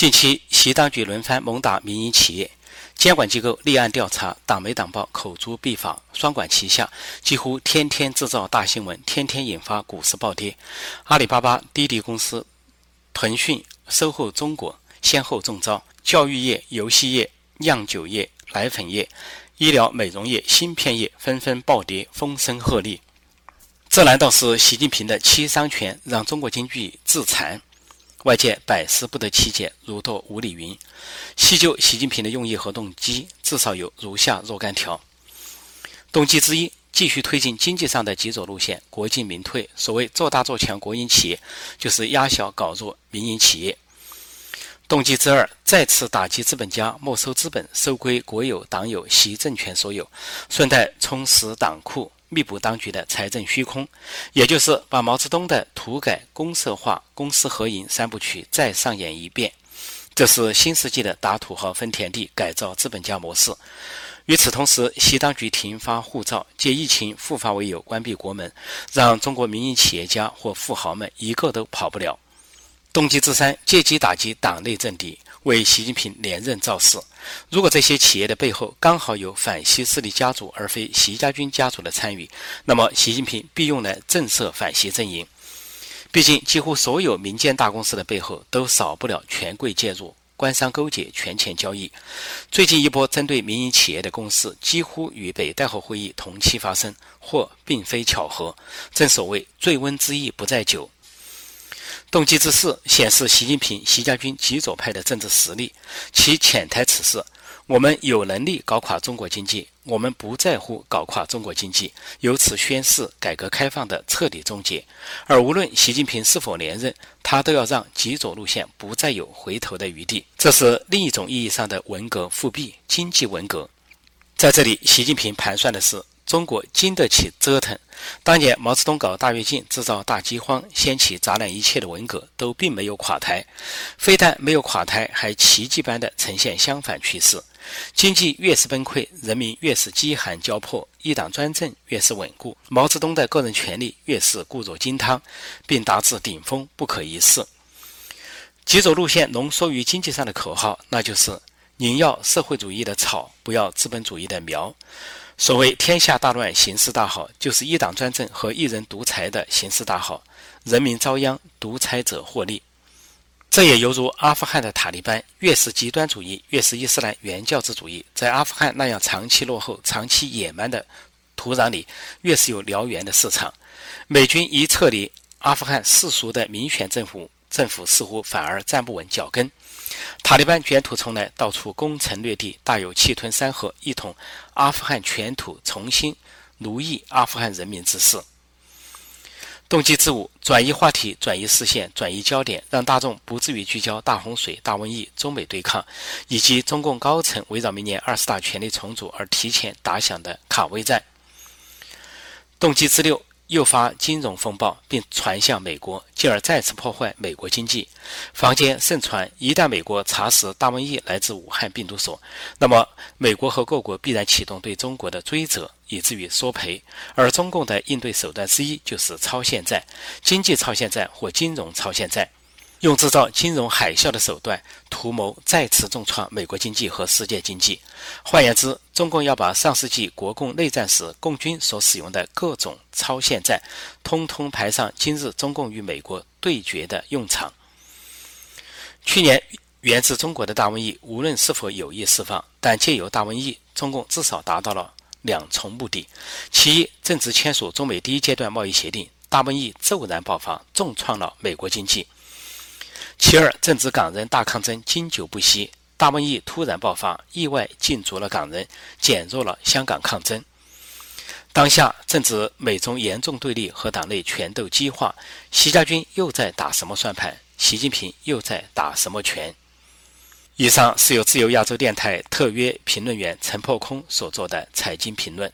近期，习当局轮番猛打民营企业，监管机构立案调查，党媒党报口诛笔伐，双管齐下，几乎天天制造大新闻，天天引发股市暴跌。阿里巴巴、滴滴公司、腾讯、收购中国先后中招，教育业、游戏业、酿酒业、奶粉业、医疗美容业、芯片业纷纷暴跌，风声鹤唳。这难道是习近平的七伤拳让中国经济自残？外界百思不得其解，如堕无里云。细究习近平的用意和动机，至少有如下若干条。动机之一，继续推进经济上的极左路线，国进民退。所谓做大做强国营企业，就是压小搞弱民营企业。动机之二，再次打击资本家，没收资本，收归国有、党有、习政权所有，顺带充实党库。弥补当局的财政虚空，也就是把毛泽东的土改、公社化、公私合营三部曲再上演一遍。这是新世纪的打土豪分田地、改造资本家模式。与此同时，习当局停发护照，借疫情复发为由关闭国门，让中国民营企业家或富豪们一个都跑不了。动机之三，借机打击党内政敌。为习近平连任造势。如果这些企业的背后刚好有反西势力家族，而非习家军家族的参与，那么习近平必用来震慑反习阵营。毕竟，几乎所有民间大公司的背后都少不了权贵介入、官商勾结、权钱交易。最近一波针对民营企业的攻势，几乎与北戴河会议同期发生，或并非巧合。正所谓“醉翁之意不在酒”。动机之四显示习近平、习家军极左派的政治实力，其潜台词是：我们有能力搞垮中国经济，我们不在乎搞垮中国经济，由此宣示改革开放的彻底终结。而无论习近平是否连任，他都要让极左路线不再有回头的余地。这是另一种意义上的文革复辟，经济文革。在这里，习近平盘算的是。中国经得起折腾。当年毛泽东搞大跃进，制造大饥荒，掀起砸烂一切的文革，都并没有垮台。非但没有垮台，还奇迹般的呈现相反趋势。经济越是崩溃，人民越是饥寒交迫；一党专政越是稳固，毛泽东的个人权力越是固若金汤，并达至顶峰，不可一世。极左路线浓缩于经济上的口号，那就是“宁要社会主义的草，不要资本主义的苗”。所谓天下大乱，形势大好，就是一党专政和一人独裁的形势大好，人民遭殃，独裁者获利。这也犹如阿富汗的塔利班，越是极端主义，越是伊斯兰原教旨主义，在阿富汗那样长期落后、长期野蛮的土壤里，越是有燎原的市场。美军一撤离阿富汗，世俗的民选政府，政府似乎反而站不稳脚跟。塔利班卷土重来，到处攻城略地，大有气吞山河、一统阿富汗全土、重新奴役阿富汗人民之势。动机之五：转移话题、转移视线、转移焦点，让大众不至于聚焦大洪水、大瘟疫、中美对抗，以及中共高层围绕明年二十大权力重组而提前打响的卡位战。动机之六。诱发金融风暴，并传向美国，进而再次破坏美国经济。坊间盛传，一旦美国查实大瘟疫来自武汉病毒所，那么美国和各国必然启动对中国的追责，以至于索赔。而中共的应对手段之一就是超限债，经济超限债或金融超限债。用制造金融海啸的手段，图谋再次重创美国经济和世界经济。换言之，中共要把上世纪国共内战时共军所使用的各种超限战，通通排上今日中共与美国对决的用场。去年源自中国的大瘟疫，无论是否有意释放，但借由大瘟疫，中共至少达到了两重目的：其一，正值签署中美第一阶段贸易协定，大瘟疫骤然爆发，重创了美国经济。其二，正值港人大抗争经久不息，大瘟疫突然爆发，意外禁足了港人，减弱了香港抗争。当下正值美中严重对立和党内权斗激化，习家军又在打什么算盘？习近平又在打什么拳？以上是由自由亚洲电台特约评论员陈破空所做的财经评论。